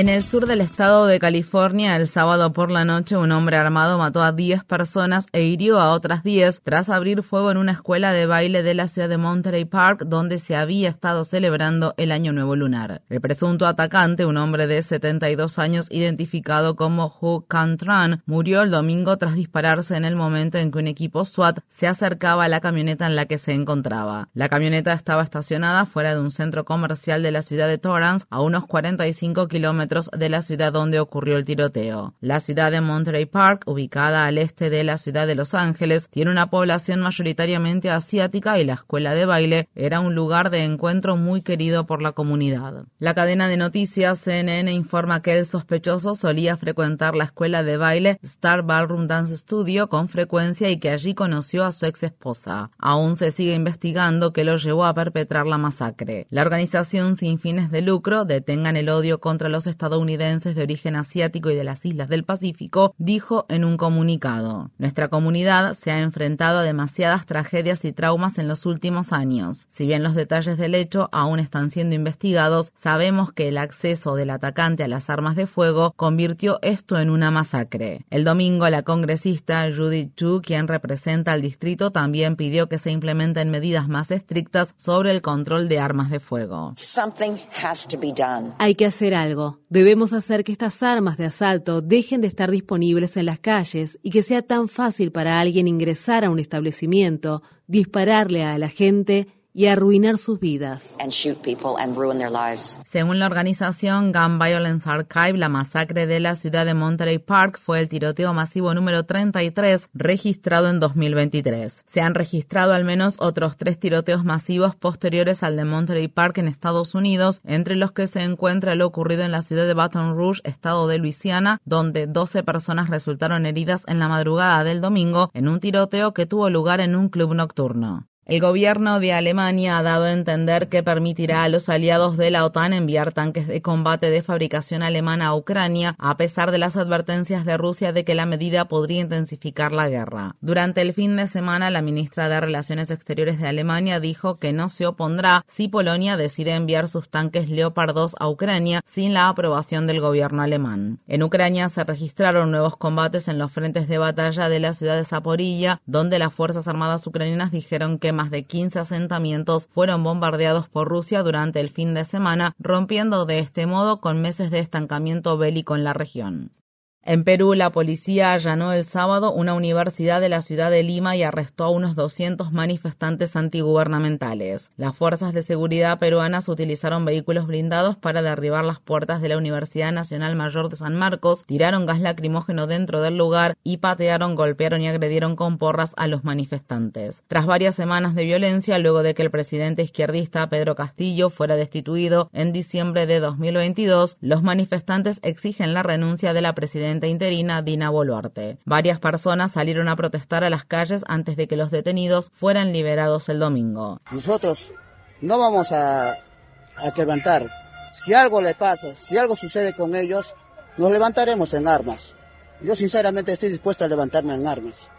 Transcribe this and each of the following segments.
En el sur del estado de California, el sábado por la noche, un hombre armado mató a 10 personas e hirió a otras 10 tras abrir fuego en una escuela de baile de la ciudad de Monterey Park, donde se había estado celebrando el Año Nuevo Lunar. El presunto atacante, un hombre de 72 años identificado como Hu Cantran, murió el domingo tras dispararse en el momento en que un equipo SWAT se acercaba a la camioneta en la que se encontraba. La camioneta estaba estacionada fuera de un centro comercial de la ciudad de Torrance, a unos 45 kilómetros de la ciudad donde ocurrió el tiroteo. La ciudad de Monterey Park, ubicada al este de la ciudad de Los Ángeles, tiene una población mayoritariamente asiática y la escuela de baile era un lugar de encuentro muy querido por la comunidad. La cadena de noticias CNN informa que el sospechoso solía frecuentar la escuela de baile Star Ballroom Dance Studio con frecuencia y que allí conoció a su ex esposa. Aún se sigue investigando qué lo llevó a perpetrar la masacre. La organización sin fines de lucro Detengan el odio contra los estadounidenses de origen asiático y de las islas del Pacífico, dijo en un comunicado. Nuestra comunidad se ha enfrentado a demasiadas tragedias y traumas en los últimos años. Si bien los detalles del hecho aún están siendo investigados, sabemos que el acceso del atacante a las armas de fuego convirtió esto en una masacre. El domingo, la congresista Judith Chu, quien representa al distrito, también pidió que se implementen medidas más estrictas sobre el control de armas de fuego. Hay que hacer algo. Debemos hacer que estas armas de asalto dejen de estar disponibles en las calles y que sea tan fácil para alguien ingresar a un establecimiento, dispararle a la gente y arruinar sus vidas. Según la organización Gun Violence Archive, la masacre de la ciudad de Monterey Park fue el tiroteo masivo número 33 registrado en 2023. Se han registrado al menos otros tres tiroteos masivos posteriores al de Monterey Park en Estados Unidos, entre los que se encuentra lo ocurrido en la ciudad de Baton Rouge, estado de Luisiana, donde 12 personas resultaron heridas en la madrugada del domingo en un tiroteo que tuvo lugar en un club nocturno. El gobierno de Alemania ha dado a entender que permitirá a los aliados de la OTAN enviar tanques de combate de fabricación alemana a Ucrania, a pesar de las advertencias de Rusia de que la medida podría intensificar la guerra. Durante el fin de semana, la ministra de Relaciones Exteriores de Alemania dijo que no se opondrá si Polonia decide enviar sus tanques Leopard 2 a Ucrania sin la aprobación del gobierno alemán. En Ucrania se registraron nuevos combates en los frentes de batalla de la ciudad de Zaporilla, donde las Fuerzas Armadas ucranianas dijeron que más de 15 asentamientos fueron bombardeados por Rusia durante el fin de semana, rompiendo de este modo con meses de estancamiento bélico en la región. En Perú, la policía allanó el sábado una universidad de la ciudad de Lima y arrestó a unos 200 manifestantes antigubernamentales. Las fuerzas de seguridad peruanas utilizaron vehículos blindados para derribar las puertas de la Universidad Nacional Mayor de San Marcos, tiraron gas lacrimógeno dentro del lugar y patearon, golpearon y agredieron con porras a los manifestantes. Tras varias semanas de violencia, luego de que el presidente izquierdista Pedro Castillo fuera destituido en diciembre de 2022, los manifestantes exigen la renuncia de la presidenta interina Dina Boluarte. Varias personas salieron a protestar a las calles antes de que los detenidos fueran liberados el domingo. Nosotros no vamos a, a levantar. Si algo le pasa, si algo sucede con ellos, nos levantaremos en armas. Yo sinceramente estoy dispuesto a levantarme en armas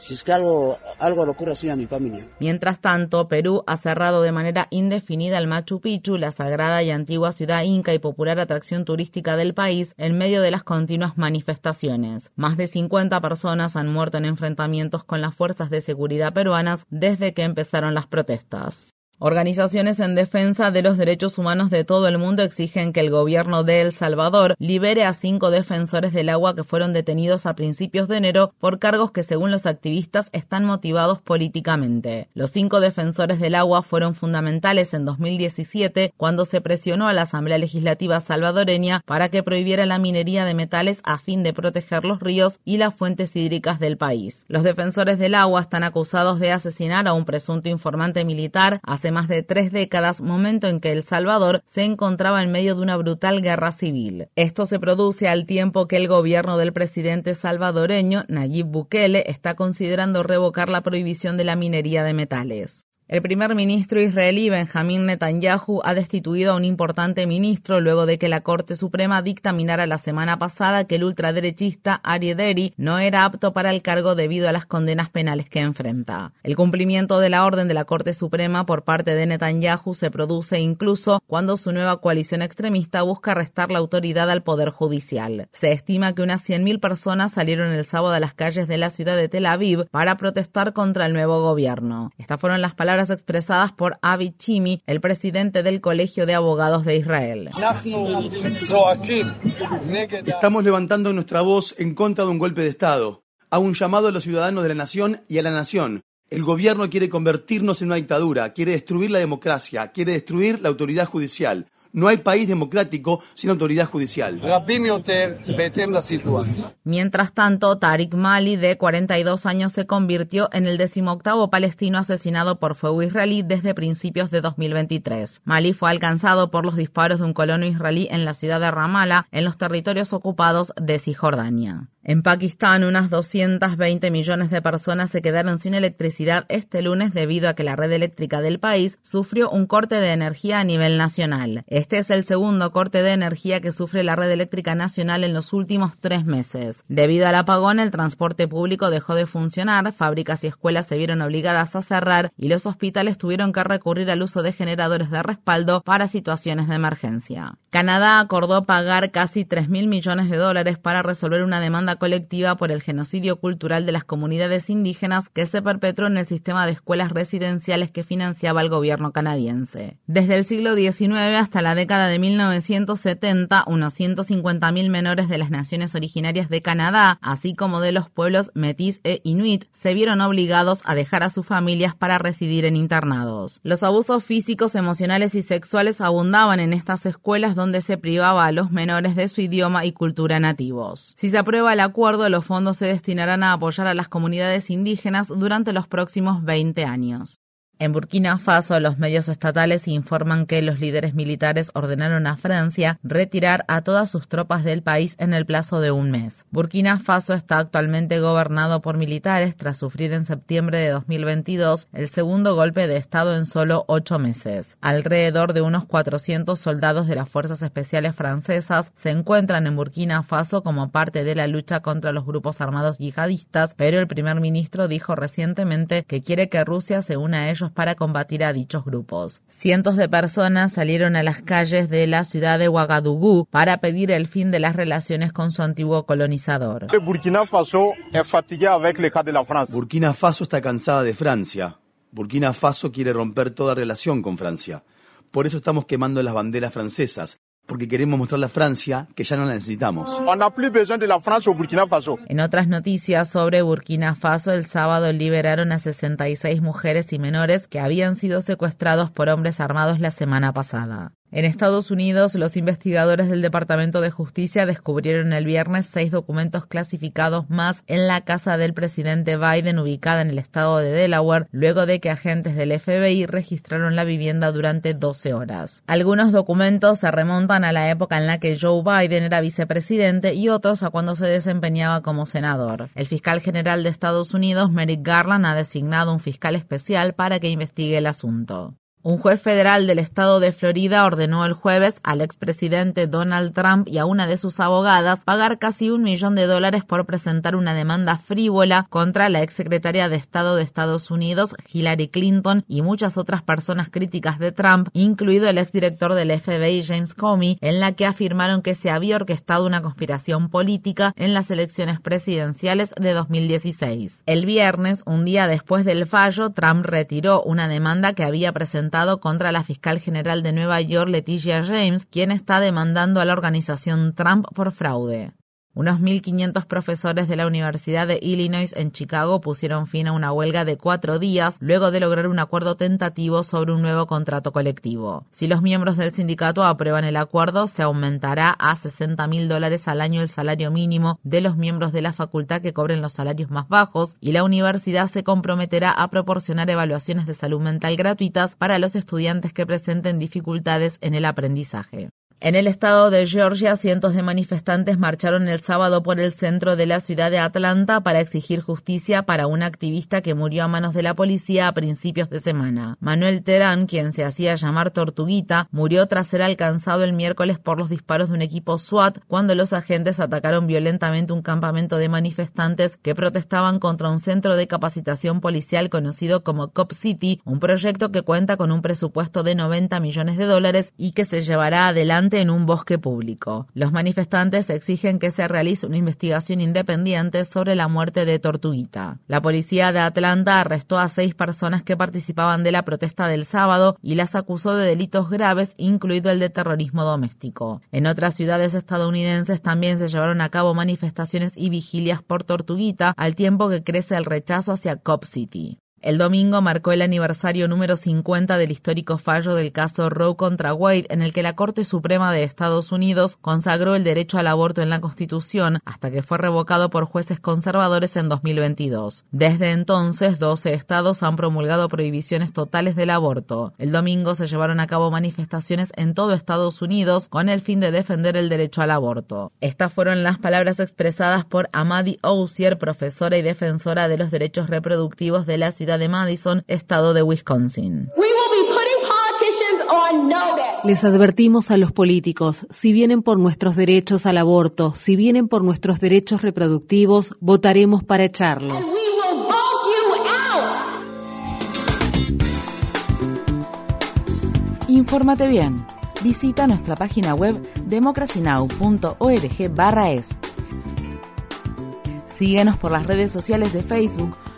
si es que algo, ocurre así a mi familia. Mientras tanto, Perú ha cerrado de manera indefinida el Machu Picchu, la sagrada y antigua ciudad inca y popular atracción turística del país, en medio de las continuas manifestaciones. Más de 50 personas han muerto en enfrentamientos con las fuerzas de seguridad peruanas desde que empezaron las protestas. Organizaciones en defensa de los derechos humanos de todo el mundo exigen que el gobierno de El Salvador libere a cinco defensores del agua que fueron detenidos a principios de enero por cargos que según los activistas están motivados políticamente. Los cinco defensores del agua fueron fundamentales en 2017 cuando se presionó a la Asamblea Legislativa salvadoreña para que prohibiera la minería de metales a fin de proteger los ríos y las fuentes hídricas del país. Los defensores del agua están acusados de asesinar a un presunto informante militar más de tres décadas, momento en que El Salvador se encontraba en medio de una brutal guerra civil. Esto se produce al tiempo que el gobierno del presidente salvadoreño, Nayib Bukele, está considerando revocar la prohibición de la minería de metales. El primer ministro israelí Benjamín Netanyahu ha destituido a un importante ministro luego de que la Corte Suprema dictaminara la semana pasada que el ultraderechista Ari Deri no era apto para el cargo debido a las condenas penales que enfrenta. El cumplimiento de la orden de la Corte Suprema por parte de Netanyahu se produce incluso cuando su nueva coalición extremista busca restar la autoridad al Poder Judicial. Se estima que unas 100.000 personas salieron el sábado a las calles de la ciudad de Tel Aviv para protestar contra el nuevo gobierno. Estas fueron las palabras expresadas por Avi Chimi, el presidente del Colegio de Abogados de Israel. Estamos levantando nuestra voz en contra de un golpe de Estado. A un llamado a los ciudadanos de la nación y a la nación. El gobierno quiere convertirnos en una dictadura, quiere destruir la democracia, quiere destruir la autoridad judicial. No hay país democrático sin autoridad judicial. Mientras tanto, Tariq Mali, de 42 años, se convirtió en el decimoctavo palestino asesinado por fuego israelí desde principios de 2023. Mali fue alcanzado por los disparos de un colono israelí en la ciudad de Ramallah, en los territorios ocupados de Cisjordania. En Pakistán, unas 220 millones de personas se quedaron sin electricidad este lunes debido a que la red eléctrica del país sufrió un corte de energía a nivel nacional. Este es el segundo corte de energía que sufre la red eléctrica nacional en los últimos tres meses. Debido al apagón, el transporte público dejó de funcionar, fábricas y escuelas se vieron obligadas a cerrar y los hospitales tuvieron que recurrir al uso de generadores de respaldo para situaciones de emergencia. Canadá acordó pagar casi 3 mil millones de dólares para resolver una demanda colectiva por el genocidio cultural de las comunidades indígenas que se perpetró en el sistema de escuelas residenciales que financiaba el gobierno canadiense. Desde el siglo XIX hasta la década de 1970, unos 150.000 menores de las naciones originarias de Canadá, así como de los pueblos metis e inuit, se vieron obligados a dejar a sus familias para residir en internados. Los abusos físicos, emocionales y sexuales abundaban en estas escuelas donde se privaba a los menores de su idioma y cultura nativos. Si se aprueba la acuerdo, los fondos se destinarán a apoyar a las comunidades indígenas durante los próximos 20 años. En Burkina Faso, los medios estatales informan que los líderes militares ordenaron a Francia retirar a todas sus tropas del país en el plazo de un mes. Burkina Faso está actualmente gobernado por militares tras sufrir en septiembre de 2022 el segundo golpe de Estado en solo ocho meses. Alrededor de unos 400 soldados de las Fuerzas Especiales francesas se encuentran en Burkina Faso como parte de la lucha contra los grupos armados yihadistas, pero el primer ministro dijo recientemente que quiere que Rusia se una a ellos para combatir a dichos grupos. Cientos de personas salieron a las calles de la ciudad de Ouagadougou para pedir el fin de las relaciones con su antiguo colonizador. Burkina Faso Burkina Faso está cansada de Francia. Burkina Faso quiere romper toda relación con Francia. Por eso estamos quemando las banderas francesas, porque queremos mostrarle a Francia que ya no la necesitamos. En otras noticias sobre Burkina Faso, el sábado liberaron a 66 mujeres y menores que habían sido secuestrados por hombres armados la semana pasada. En Estados Unidos, los investigadores del Departamento de Justicia descubrieron el viernes seis documentos clasificados más en la casa del presidente Biden ubicada en el estado de Delaware, luego de que agentes del FBI registraron la vivienda durante 12 horas. Algunos documentos se remontan a la época en la que Joe Biden era vicepresidente y otros a cuando se desempeñaba como senador. El fiscal general de Estados Unidos, Merrick Garland, ha designado un fiscal especial para que investigue el asunto. Un juez federal del estado de Florida ordenó el jueves al expresidente Donald Trump y a una de sus abogadas pagar casi un millón de dólares por presentar una demanda frívola contra la exsecretaria de Estado de Estados Unidos, Hillary Clinton, y muchas otras personas críticas de Trump, incluido el exdirector del FBI, James Comey, en la que afirmaron que se había orquestado una conspiración política en las elecciones presidenciales de 2016. El viernes, un día después del fallo, Trump retiró una demanda que había presentado contra la fiscal general de Nueva York, Leticia James, quien está demandando a la organización Trump por fraude. Unos 1.500 profesores de la Universidad de Illinois en Chicago pusieron fin a una huelga de cuatro días luego de lograr un acuerdo tentativo sobre un nuevo contrato colectivo. Si los miembros del sindicato aprueban el acuerdo, se aumentará a 60 mil dólares al año el salario mínimo de los miembros de la facultad que cobren los salarios más bajos y la universidad se comprometerá a proporcionar evaluaciones de salud mental gratuitas para los estudiantes que presenten dificultades en el aprendizaje. En el estado de Georgia, cientos de manifestantes marcharon el sábado por el centro de la ciudad de Atlanta para exigir justicia para un activista que murió a manos de la policía a principios de semana. Manuel Terán, quien se hacía llamar Tortuguita, murió tras ser alcanzado el miércoles por los disparos de un equipo SWAT cuando los agentes atacaron violentamente un campamento de manifestantes que protestaban contra un centro de capacitación policial conocido como Cop City, un proyecto que cuenta con un presupuesto de 90 millones de dólares y que se llevará adelante en un bosque público. Los manifestantes exigen que se realice una investigación independiente sobre la muerte de Tortuguita. La policía de Atlanta arrestó a seis personas que participaban de la protesta del sábado y las acusó de delitos graves, incluido el de terrorismo doméstico. En otras ciudades estadounidenses también se llevaron a cabo manifestaciones y vigilias por Tortuguita, al tiempo que crece el rechazo hacia Cop City. El domingo marcó el aniversario número 50 del histórico fallo del caso Roe contra Wade, en el que la Corte Suprema de Estados Unidos consagró el derecho al aborto en la Constitución hasta que fue revocado por jueces conservadores en 2022. Desde entonces, 12 estados han promulgado prohibiciones totales del aborto. El domingo se llevaron a cabo manifestaciones en todo Estados Unidos con el fin de defender el derecho al aborto. Estas fueron las palabras expresadas por Amadi Osier, profesora y defensora de los derechos reproductivos de la ciudad de Madison, estado de Wisconsin. Les advertimos a los políticos, si vienen por nuestros derechos al aborto, si vienen por nuestros derechos reproductivos, votaremos para echarlos. Infórmate bien. Visita nuestra página web democracynow.org/es. Síguenos por las redes sociales de Facebook,